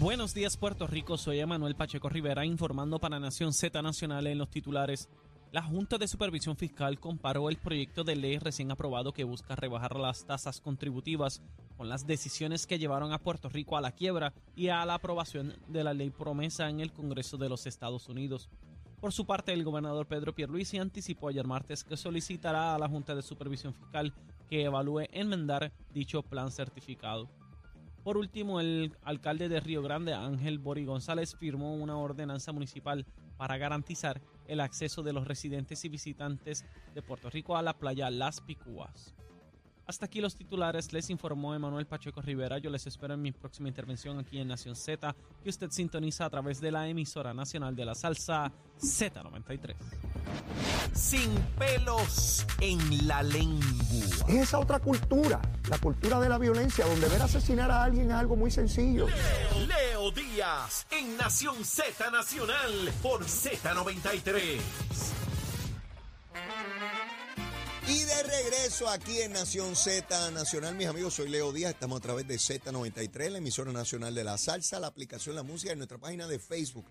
Buenos días Puerto Rico, soy Emanuel Pacheco Rivera informando para Nación Z Nacional en los titulares. La Junta de Supervisión Fiscal comparó el proyecto de ley recién aprobado que busca rebajar las tasas contributivas con las decisiones que llevaron a Puerto Rico a la quiebra y a la aprobación de la ley promesa en el Congreso de los Estados Unidos. Por su parte, el gobernador Pedro Pierluisi anticipó ayer martes que solicitará a la Junta de Supervisión Fiscal que evalúe enmendar dicho plan certificado. Por último, el alcalde de Río Grande, Ángel Bori González, firmó una ordenanza municipal para garantizar el acceso de los residentes y visitantes de Puerto Rico a la playa Las Picúas. Hasta aquí los titulares, les informó Emanuel Pacheco Rivera. Yo les espero en mi próxima intervención aquí en Nación Z, que usted sintoniza a través de la emisora nacional de la salsa Z93 sin pelos en la lengua. Es esa otra cultura, la cultura de la violencia, donde ver asesinar a alguien es algo muy sencillo. Leo, Leo Díaz, en Nación Z Nacional, por Z93. Y de regreso aquí en Nación Z Nacional, mis amigos, soy Leo Díaz, estamos a través de Z93, la emisora nacional de la salsa, la aplicación La Música en nuestra página de Facebook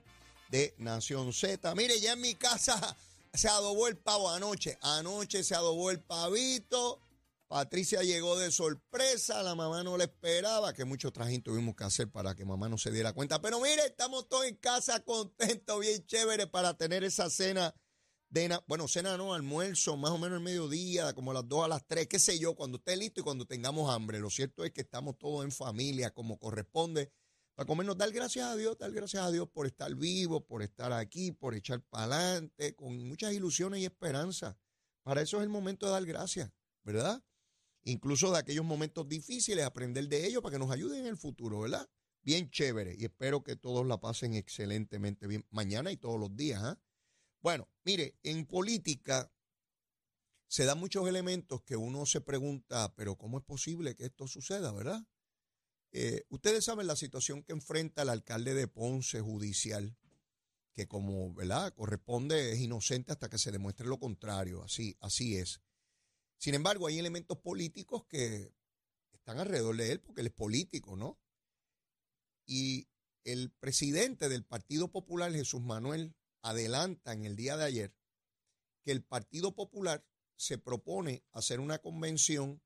de Nación Z. Mire, ya en mi casa se adobó el pavo anoche. Anoche se adobó el pavito. Patricia llegó de sorpresa, la mamá no le esperaba, que mucho trajín tuvimos que hacer para que mamá no se diera cuenta. Pero mire, estamos todos en casa contentos, bien chévere para tener esa cena bueno, cena no, almuerzo, más o menos el mediodía, como a las 2 a las 3, qué sé yo, cuando esté listo y cuando tengamos hambre. Lo cierto es que estamos todos en familia, como corresponde para comernos, dar gracias a Dios, dar gracias a Dios por estar vivo, por estar aquí, por echar para adelante, con muchas ilusiones y esperanzas. Para eso es el momento de dar gracias, ¿verdad? Incluso de aquellos momentos difíciles, aprender de ellos para que nos ayuden en el futuro, ¿verdad? Bien chévere y espero que todos la pasen excelentemente bien mañana y todos los días. ¿ah? Bueno, mire, en política se dan muchos elementos que uno se pregunta, pero ¿cómo es posible que esto suceda, verdad? Eh, ustedes saben la situación que enfrenta el alcalde de Ponce judicial, que como ¿verdad? corresponde es inocente hasta que se demuestre lo contrario, así, así es. Sin embargo, hay elementos políticos que están alrededor de él porque él es político, ¿no? Y el presidente del Partido Popular, Jesús Manuel, adelanta en el día de ayer que el Partido Popular se propone hacer una convención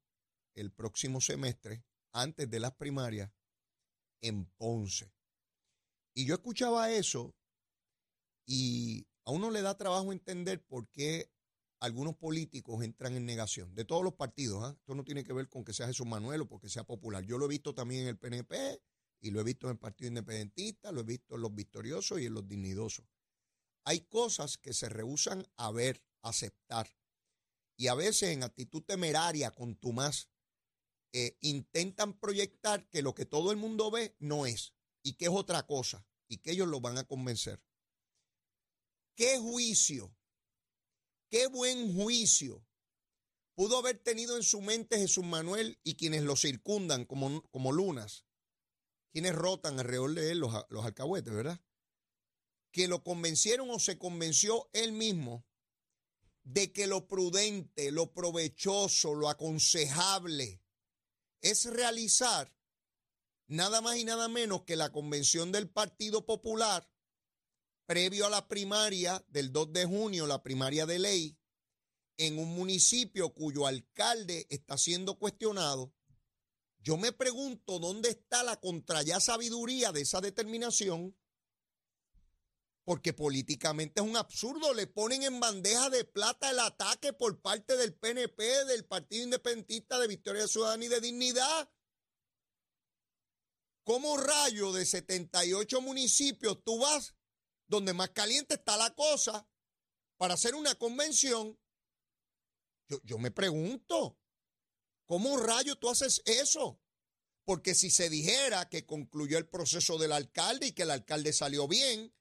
el próximo semestre antes de las primarias en Ponce. Y yo escuchaba eso y a uno le da trabajo entender por qué algunos políticos entran en negación, de todos los partidos. ¿ah? Esto no tiene que ver con que sea Jesús Manuel o porque sea popular. Yo lo he visto también en el PNP y lo he visto en el Partido Independentista, lo he visto en los victoriosos y en los dignidosos. Hay cosas que se rehusan a ver, aceptar. Y a veces en actitud temeraria, con más eh, intentan proyectar que lo que todo el mundo ve no es y que es otra cosa y que ellos lo van a convencer. ¿Qué juicio, qué buen juicio pudo haber tenido en su mente Jesús Manuel y quienes lo circundan como, como lunas? Quienes rotan alrededor de él los, los alcahuetes, ¿verdad? Que lo convencieron o se convenció él mismo de que lo prudente, lo provechoso, lo aconsejable es realizar nada más y nada menos que la convención del Partido Popular previo a la primaria del 2 de junio, la primaria de ley, en un municipio cuyo alcalde está siendo cuestionado, yo me pregunto dónde está la contraya sabiduría de esa determinación porque políticamente es un absurdo. Le ponen en bandeja de plata el ataque por parte del PNP, del Partido Independentista de Victoria Ciudadana y de Dignidad. ¿Cómo rayo de 78 municipios tú vas donde más caliente está la cosa para hacer una convención? Yo, yo me pregunto, ¿cómo rayo tú haces eso? Porque si se dijera que concluyó el proceso del alcalde y que el alcalde salió bien,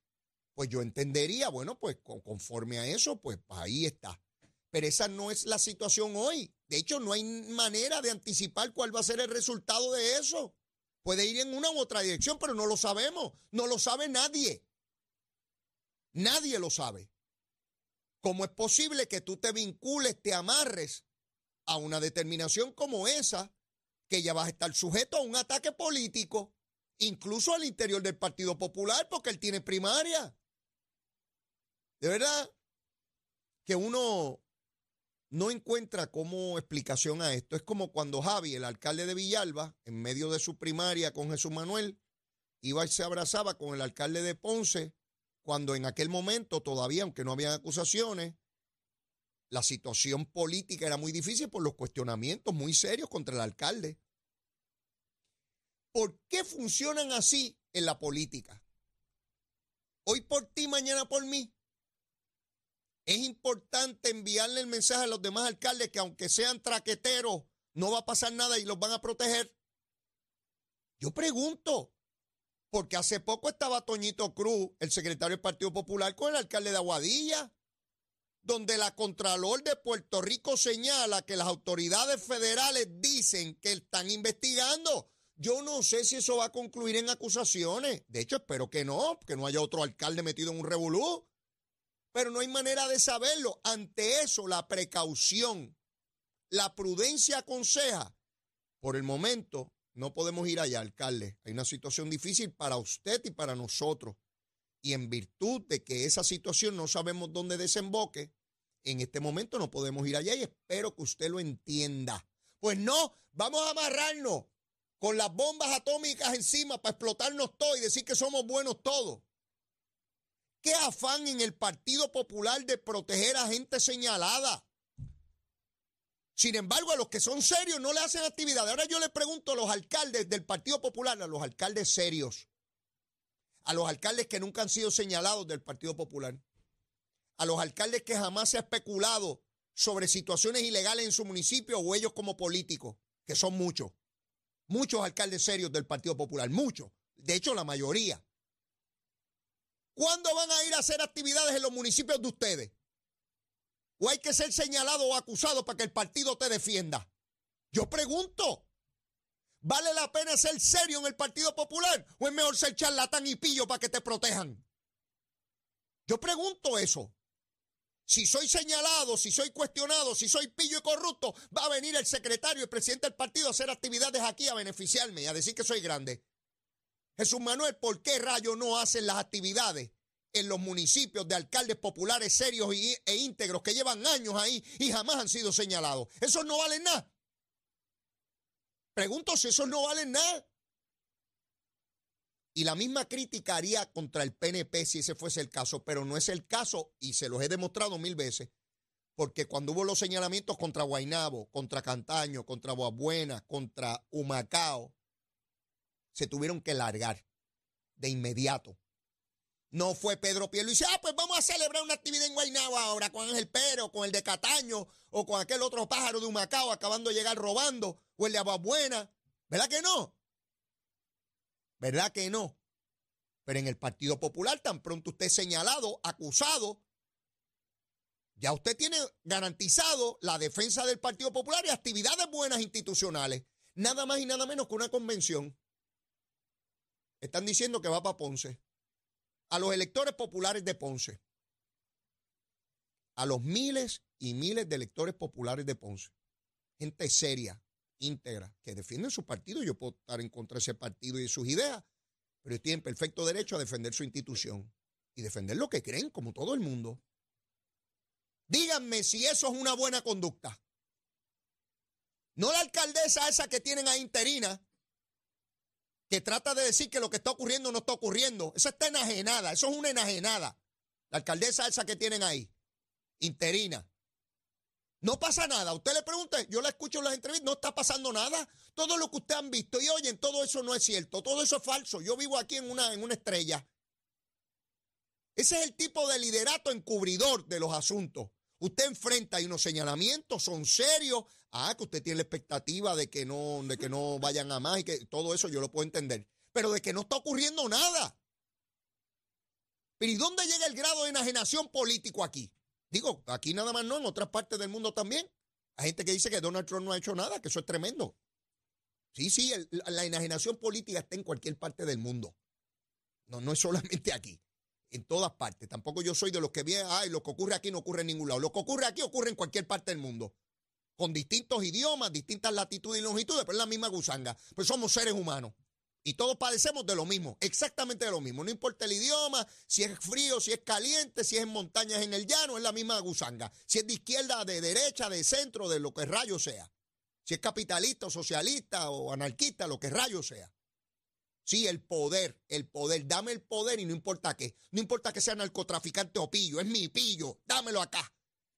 pues yo entendería, bueno, pues conforme a eso, pues ahí está. Pero esa no es la situación hoy. De hecho, no hay manera de anticipar cuál va a ser el resultado de eso. Puede ir en una u otra dirección, pero no lo sabemos. No lo sabe nadie. Nadie lo sabe. ¿Cómo es posible que tú te vincules, te amarres a una determinación como esa, que ya vas a estar sujeto a un ataque político? incluso al interior del Partido Popular, porque él tiene primaria. De verdad que uno no encuentra como explicación a esto. Es como cuando Javi, el alcalde de Villalba, en medio de su primaria con Jesús Manuel, iba y se abrazaba con el alcalde de Ponce, cuando en aquel momento todavía, aunque no habían acusaciones, la situación política era muy difícil por los cuestionamientos muy serios contra el alcalde. ¿Por qué funcionan así en la política? Hoy por ti, mañana por mí. Es importante enviarle el mensaje a los demás alcaldes que aunque sean traqueteros, no va a pasar nada y los van a proteger. Yo pregunto, porque hace poco estaba Toñito Cruz, el secretario del Partido Popular, con el alcalde de Aguadilla, donde la Contralor de Puerto Rico señala que las autoridades federales dicen que están investigando. Yo no sé si eso va a concluir en acusaciones. De hecho, espero que no, que no haya otro alcalde metido en un revolú. Pero no hay manera de saberlo. Ante eso, la precaución, la prudencia aconseja. Por el momento, no podemos ir allá, alcalde. Hay una situación difícil para usted y para nosotros. Y en virtud de que esa situación no sabemos dónde desemboque, en este momento no podemos ir allá y espero que usted lo entienda. Pues no, vamos a amarrarnos con las bombas atómicas encima para explotarnos todo y decir que somos buenos todos. ¿Qué afán en el Partido Popular de proteger a gente señalada? Sin embargo, a los que son serios no le hacen actividad. Ahora yo le pregunto a los alcaldes del Partido Popular, a los alcaldes serios, a los alcaldes que nunca han sido señalados del Partido Popular, a los alcaldes que jamás se ha especulado sobre situaciones ilegales en su municipio o ellos como políticos, que son muchos. Muchos alcaldes serios del Partido Popular, muchos. De hecho, la mayoría. ¿Cuándo van a ir a hacer actividades en los municipios de ustedes? ¿O hay que ser señalado o acusado para que el partido te defienda? Yo pregunto, ¿vale la pena ser serio en el Partido Popular o es mejor ser charlatán y pillo para que te protejan? Yo pregunto eso. Si soy señalado, si soy cuestionado, si soy pillo y corrupto, va a venir el secretario y el presidente del partido a hacer actividades aquí a beneficiarme y a decir que soy grande. Jesús Manuel, ¿por qué rayo no hacen las actividades en los municipios de alcaldes populares serios e íntegros que llevan años ahí y jamás han sido señalados. Esos no valen nada. Pregunto si esos no valen nada. Y la misma crítica haría contra el PNP si ese fuese el caso, pero no es el caso y se los he demostrado mil veces. Porque cuando hubo los señalamientos contra Guainabo, contra Cantaño, contra Boabuena, contra Humacao, se tuvieron que largar de inmediato no fue Pedro dice, ah, pues vamos a celebrar una actividad en Guaynabo ahora con Ángel Pero, con el de Cataño, o con aquel otro pájaro de Humacao acabando de llegar robando, o el de Ababuena. ¿Verdad que no? ¿Verdad que no? Pero en el Partido Popular, tan pronto usted es señalado, acusado, ya usted tiene garantizado la defensa del Partido Popular y actividades buenas institucionales. Nada más y nada menos que una convención. Están diciendo que va para Ponce a los electores populares de Ponce, a los miles y miles de electores populares de Ponce, gente seria, íntegra, que defienden su partido. Yo puedo estar en contra de ese partido y de sus ideas, pero tienen perfecto derecho a defender su institución y defender lo que creen, como todo el mundo. Díganme si eso es una buena conducta. No la alcaldesa esa que tienen ahí interina, que trata de decir que lo que está ocurriendo no está ocurriendo. Eso está enajenada, eso es una enajenada. La alcaldesa esa que tienen ahí, interina. No pasa nada. Usted le pregunta, yo la escucho en las entrevistas, no está pasando nada. Todo lo que usted han visto y oyen, todo eso no es cierto, todo eso es falso. Yo vivo aquí en una, en una estrella. Ese es el tipo de liderato encubridor de los asuntos. Usted enfrenta y unos señalamientos, son serios. Ah, que usted tiene la expectativa de que no, de que no vayan a más y que todo eso yo lo puedo entender. Pero de que no está ocurriendo nada. Pero ¿y dónde llega el grado de enajenación político aquí? Digo, aquí nada más no, en otras partes del mundo también. Hay gente que dice que Donald Trump no ha hecho nada, que eso es tremendo. Sí, sí, la enajenación política está en cualquier parte del mundo. No, no es solamente aquí en todas partes. Tampoco yo soy de los que vienen, ay, lo que ocurre aquí no ocurre en ningún lado. Lo que ocurre aquí ocurre en cualquier parte del mundo. Con distintos idiomas, distintas latitudes y longitudes, pero es la misma gusanga. Pues somos seres humanos. Y todos padecemos de lo mismo, exactamente de lo mismo. No importa el idioma, si es frío, si es caliente, si es en montañas, en el llano, es la misma gusanga. Si es de izquierda, de derecha, de centro, de lo que rayo sea. Si es capitalista o socialista o anarquista, lo que rayo sea. Sí, el poder, el poder, dame el poder y no importa qué. No importa que sea narcotraficante o pillo, es mi pillo, dámelo acá.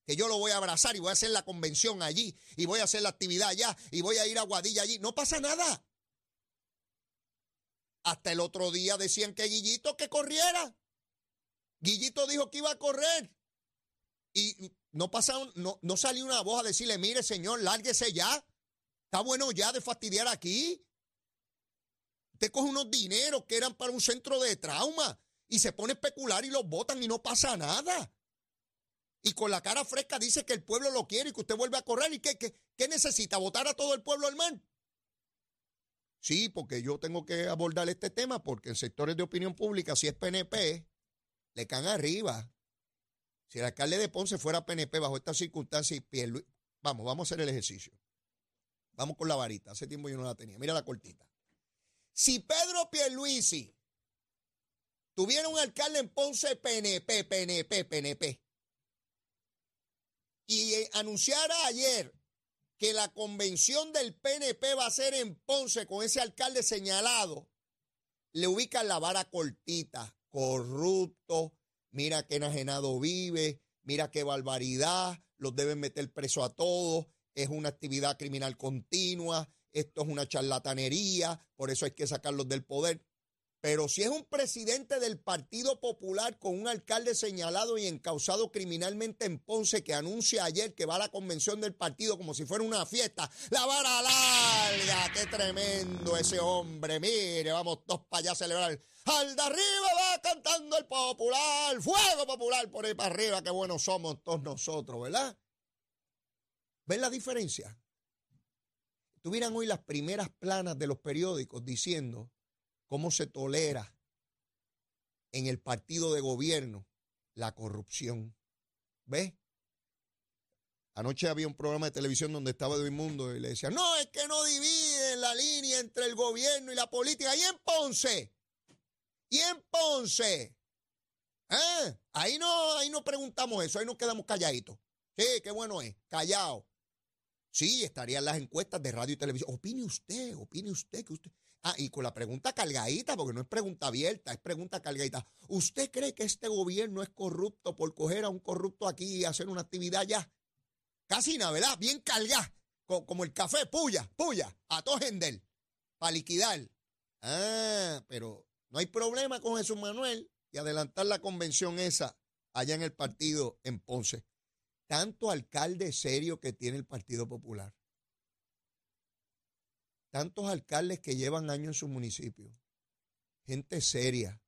Que yo lo voy a abrazar y voy a hacer la convención allí y voy a hacer la actividad allá y voy a ir a Guadilla allí. No pasa nada. Hasta el otro día decían que Guillito que corriera. Guillito dijo que iba a correr. Y no pasaron, no, no salió una voz a decirle, mire, señor, lárguese ya. Está bueno ya de fastidiar aquí. Usted coge unos dineros que eran para un centro de trauma y se pone a especular y los votan y no pasa nada. Y con la cara fresca dice que el pueblo lo quiere y que usted vuelve a correr. ¿Y qué, necesita? ¿Votar a todo el pueblo al mar? Sí, porque yo tengo que abordar este tema porque en sectores de opinión pública, si es PNP, le caen arriba. Si el alcalde de Ponce fuera PNP bajo estas circunstancias, vamos, vamos a hacer el ejercicio. Vamos con la varita. Hace tiempo yo no la tenía. Mira la cortita. Si Pedro Pierluisi tuviera un alcalde en Ponce PNP, PNP, PNP, y anunciara ayer que la convención del PNP va a ser en Ponce con ese alcalde señalado, le ubican la vara cortita, corrupto, mira qué enajenado vive, mira qué barbaridad, los deben meter preso a todos, es una actividad criminal continua, esto es una charlatanería, por eso hay que sacarlos del poder. Pero si es un presidente del Partido Popular con un alcalde señalado y encausado criminalmente en Ponce que anuncia ayer que va a la convención del partido como si fuera una fiesta, la vara larga, qué tremendo ese hombre, mire, vamos todos para allá a celebrar. Al de arriba va cantando el popular, fuego popular por ahí para arriba, qué buenos somos todos nosotros, ¿verdad? ¿Ven la diferencia? Tuvieran hoy las primeras planas de los periódicos diciendo cómo se tolera en el partido de gobierno la corrupción. ¿Ves? Anoche había un programa de televisión donde estaba Edwin Mundo y le decía, no, es que no dividen la línea entre el gobierno y la política. Y en Ponce, y en Ponce, ¿eh? ahí, no, ahí no preguntamos eso, ahí nos quedamos calladitos. Sí, qué bueno es, callado. Sí, estarían las encuestas de radio y televisión. Opine usted, opine usted que usted. Ah, y con la pregunta cargadita, porque no es pregunta abierta, es pregunta cargadita. ¿Usted cree que este gobierno es corrupto por coger a un corrupto aquí y hacer una actividad ya? Casi nada, ¿verdad? Bien cargada, como el café, puya, puya, a todo para liquidar. Ah, pero no hay problema con Jesús Manuel y adelantar la convención esa allá en el partido en Ponce. Tanto alcalde serio que tiene el Partido Popular tantos alcaldes que llevan años en su municipio, gente seria,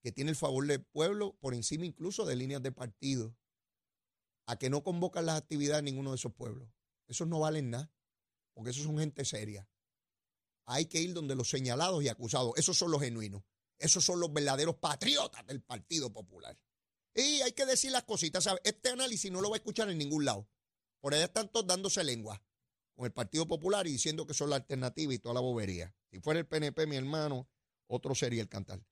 que tiene el favor del pueblo por encima incluso de líneas de partido, a que no convocan las actividades de ninguno de esos pueblos. Esos no valen nada, porque esos son gente seria. Hay que ir donde los señalados y acusados, esos son los genuinos, esos son los verdaderos patriotas del Partido Popular. Y hay que decir las cositas, ¿sabes? Este análisis no lo va a escuchar en ningún lado. Por allá están todos dándose lengua con el Partido Popular y diciendo que son la alternativa y toda la bobería. Si fuera el PNP, mi hermano, otro sería el cantar.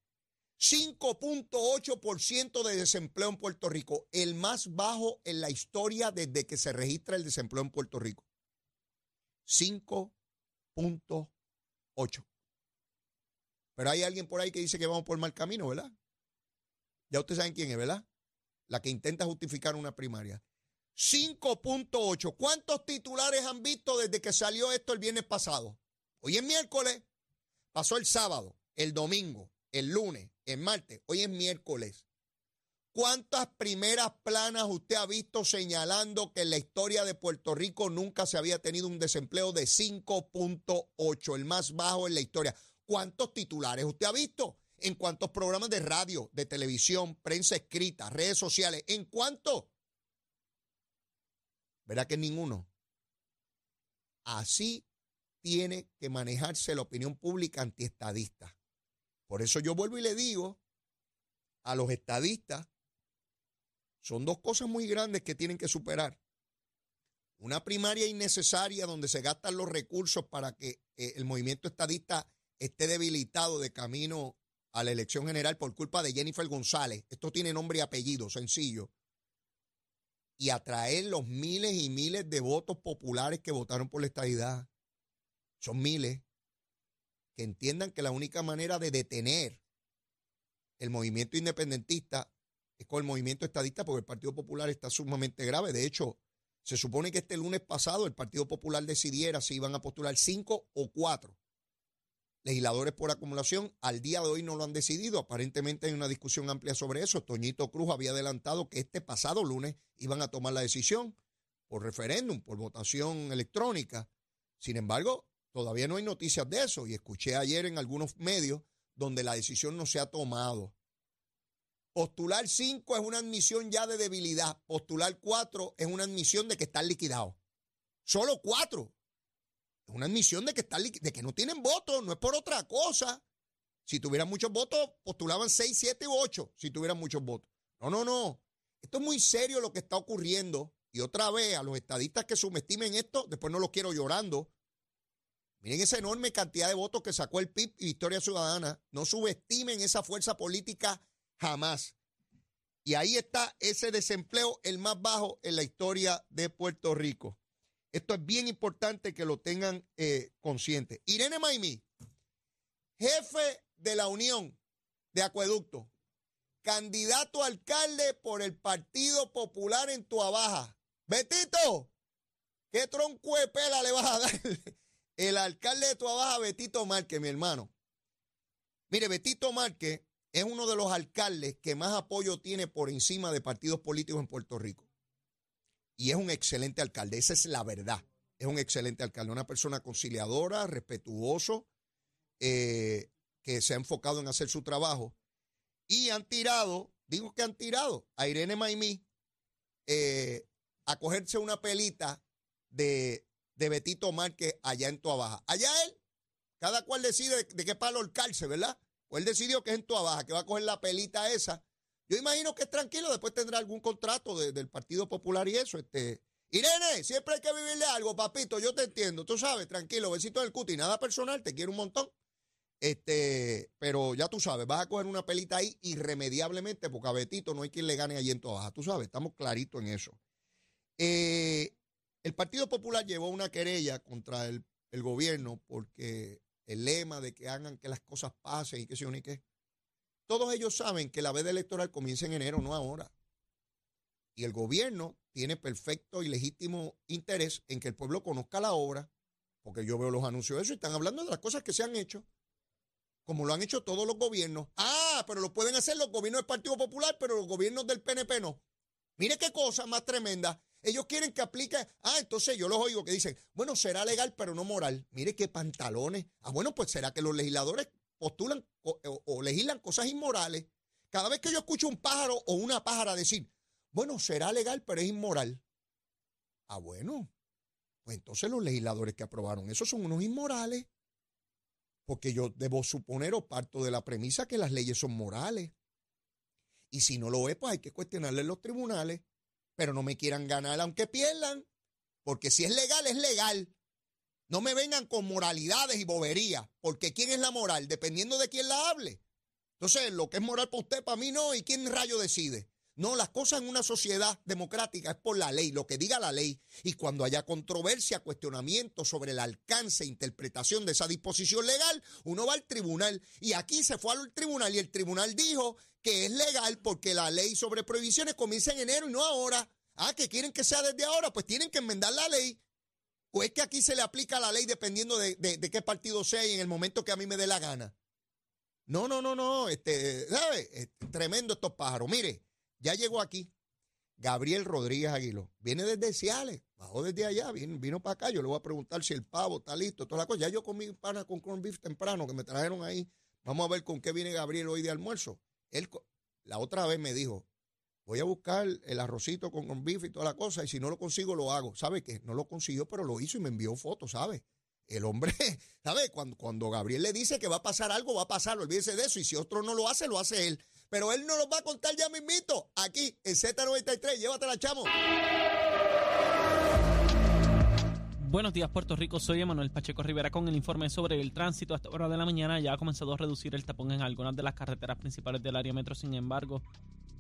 5.8% de desempleo en Puerto Rico, el más bajo en la historia desde que se registra el desempleo en Puerto Rico. 5.8. Pero hay alguien por ahí que dice que vamos por mal camino, ¿verdad? Ya ustedes saben quién es, ¿verdad? La que intenta justificar una primaria. 5.8. ¿Cuántos titulares han visto desde que salió esto el viernes pasado? Hoy es miércoles, pasó el sábado, el domingo, el lunes, el martes, hoy es miércoles. ¿Cuántas primeras planas usted ha visto señalando que en la historia de Puerto Rico nunca se había tenido un desempleo de 5.8, el más bajo en la historia? ¿Cuántos titulares usted ha visto? ¿En cuántos programas de radio, de televisión, prensa escrita, redes sociales? ¿En cuántos? ¿Verdad que ninguno? Así tiene que manejarse la opinión pública antiestadista. Por eso yo vuelvo y le digo a los estadistas, son dos cosas muy grandes que tienen que superar. Una primaria innecesaria donde se gastan los recursos para que eh, el movimiento estadista esté debilitado de camino a la elección general por culpa de Jennifer González. Esto tiene nombre y apellido, sencillo. Y atraer los miles y miles de votos populares que votaron por la estadidad. Son miles. Que entiendan que la única manera de detener el movimiento independentista es con el movimiento estadista, porque el Partido Popular está sumamente grave. De hecho, se supone que este lunes pasado el Partido Popular decidiera si iban a postular cinco o cuatro legisladores por acumulación. Al día de hoy no lo han decidido. Aparentemente hay una discusión amplia sobre eso. Toñito Cruz había adelantado que este pasado lunes iban a tomar la decisión por referéndum, por votación electrónica. Sin embargo, todavía no hay noticias de eso y escuché ayer en algunos medios donde la decisión no se ha tomado. Postular 5 es una admisión ya de debilidad. Postular 4 es una admisión de que están liquidados. Solo 4. Es una admisión de que, están de que no tienen votos, no es por otra cosa. Si tuvieran muchos votos, postulaban 6, 7 u 8, si tuvieran muchos votos. No, no, no. Esto es muy serio lo que está ocurriendo. Y otra vez, a los estadistas que subestimen esto, después no los quiero llorando. Miren esa enorme cantidad de votos que sacó el PIB y Victoria Ciudadana. No subestimen esa fuerza política Jamás. Y ahí está ese desempleo, el más bajo en la historia de Puerto Rico. Esto es bien importante que lo tengan eh, consciente. Irene Maimí, jefe de la Unión de Acueducto, candidato a alcalde por el Partido Popular en Tuabaja. Betito, ¿qué tronco de pela le vas a dar? El alcalde de Tuabaja, Betito Márquez, mi hermano. Mire, Betito Márquez es uno de los alcaldes que más apoyo tiene por encima de partidos políticos en Puerto Rico. Y es un excelente alcalde, esa es la verdad. Es un excelente alcalde, una persona conciliadora, respetuoso, eh, que se ha enfocado en hacer su trabajo. Y han tirado, digo que han tirado a Irene Maimí eh, a cogerse una pelita de, de Betito Márquez allá en Tuabaja. Allá él, cada cual decide de, qué palo el calce, ¿verdad? Pues él decidió que es en tu Baja, que va a coger la pelita esa. Yo imagino que es tranquilo, después tendrá algún contrato del Partido Popular y eso. Este. Irene, siempre hay que vivirle algo, papito, yo te entiendo, tú sabes, tranquilo, besito del cuti, nada personal, te quiero un montón. Este, pero ya tú sabes, vas a coger una pelita ahí irremediablemente, porque a Betito no hay quien le gane allí en Baja, tú sabes, estamos claritos en eso. Eh, el Partido Popular llevó una querella contra el, el gobierno porque el lema de que hagan que las cosas pasen y que se ni qué. Todos ellos saben que la veda electoral comienza en enero, no ahora. Y el gobierno tiene perfecto y legítimo interés en que el pueblo conozca la obra, porque yo veo los anuncios de eso y están hablando de las cosas que se han hecho, como lo han hecho todos los gobiernos. Ah, pero lo pueden hacer los gobiernos del Partido Popular, pero los gobiernos del PNP no. Mire qué cosa más tremenda. Ellos quieren que aplique. Ah, entonces yo los oigo que dicen, bueno, será legal, pero no moral. Mire qué pantalones. Ah, bueno, pues será que los legisladores postulan o, legislan cosas inmorales. Cada vez que yo escucho un pájaro o una pájara decir, bueno, será legal, pero es inmoral. Ah, bueno. Pues entonces los legisladores que aprobaron eso son unos inmorales. Porque yo debo suponer o parto de la premisa que las leyes son morales. Y si no lo es, pues hay que cuestionarle en los tribunales pero no me quieran ganar aunque pierdan, porque si es legal, es legal. No me vengan con moralidades y boberías, porque ¿quién es la moral? Dependiendo de quién la hable. Entonces, lo que es moral para usted, para mí no, ¿y quién rayo decide? No, las cosas en una sociedad democrática es por la ley, lo que diga la ley. Y cuando haya controversia, cuestionamiento sobre el alcance e interpretación de esa disposición legal, uno va al tribunal. Y aquí se fue al tribunal y el tribunal dijo que es legal porque la ley sobre prohibiciones comienza en enero y no ahora. Ah, que quieren que sea desde ahora, pues tienen que enmendar la ley. Es que aquí se le aplica la ley dependiendo de, qué partido sea y en el momento que a mí me dé la gana. No, no, no, no. Este, ¿sabe? tremendo estos pájaros. Mire, ya llegó aquí Gabriel Rodríguez Aguilo. Viene desde Ciales, bajó desde allá, vino, vino para acá. Yo le voy a preguntar si el pavo está listo, toda la cosa. Ya yo comí pana con corn beef temprano que me trajeron ahí. Vamos a ver con qué viene Gabriel hoy de almuerzo. Él la otra vez me dijo, voy a buscar el arrocito con corn beef y toda la cosa, y si no lo consigo, lo hago. ¿Sabe qué? No lo consiguió, pero lo hizo y me envió fotos, ¿sabe? El hombre, ¿sabe? Cuando, cuando Gabriel le dice que va a pasar algo, va a pasar, olvídese de eso, y si otro no lo hace, lo hace él. Pero él no lo va a contar ya mismito, aquí en Z93, llévatela, chamo. Buenos días, Puerto Rico. Soy Emanuel Pacheco Rivera con el informe sobre el tránsito. A esta hora de la mañana ya ha comenzado a reducir el tapón en algunas de las carreteras principales del área metro. Sin embargo,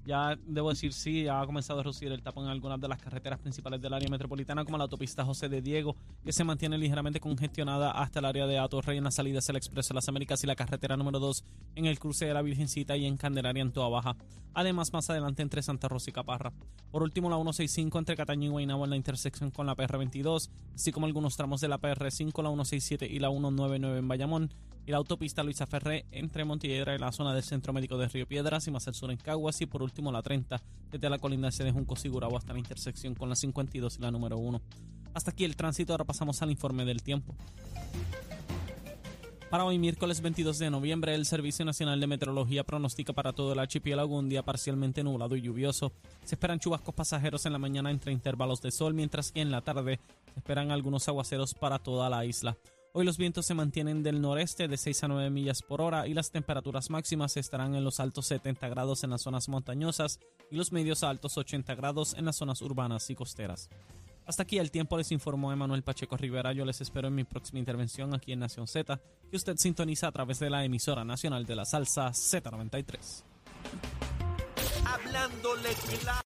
ya debo decir sí, ya ha comenzado a reducir el tapón en algunas de las carreteras principales del área metropolitana, como la autopista José de Diego, que se mantiene ligeramente congestionada hasta el área de Atorrey en la salida hacia el Expreso de las Américas y la carretera número 2 en el cruce de la Virgencita y en Candelaria en Toa Baja. Además, más adelante entre Santa Rosa y Caparra. Por último, la 165 entre Cataño y Guaynabo en la intersección con la PR22, así como algunos tramos de la PR5, la 167 y la 199 en Bayamón y la autopista Luisa Ferré entre Montiedra y la zona del Centro Médico de Río Piedras y más al sur en Caguas y por último la 30 desde la colindancia de Junco Sigurabo hasta la intersección con la 52 y la número 1. Hasta aquí el tránsito, ahora pasamos al informe del tiempo. Para hoy miércoles 22 de noviembre, el Servicio Nacional de Meteorología pronostica para todo el archipiélago un día parcialmente nublado y lluvioso. Se esperan chubascos pasajeros en la mañana entre intervalos de sol, mientras que en la tarde se esperan algunos aguaceros para toda la isla. Hoy los vientos se mantienen del noreste de 6 a 9 millas por hora y las temperaturas máximas estarán en los altos 70 grados en las zonas montañosas y los medios altos 80 grados en las zonas urbanas y costeras. Hasta aquí el tiempo les informó Emanuel Pacheco Rivera. Yo les espero en mi próxima intervención aquí en Nación Z, que usted sintoniza a través de la emisora nacional de la salsa Z93. Hablándole claro.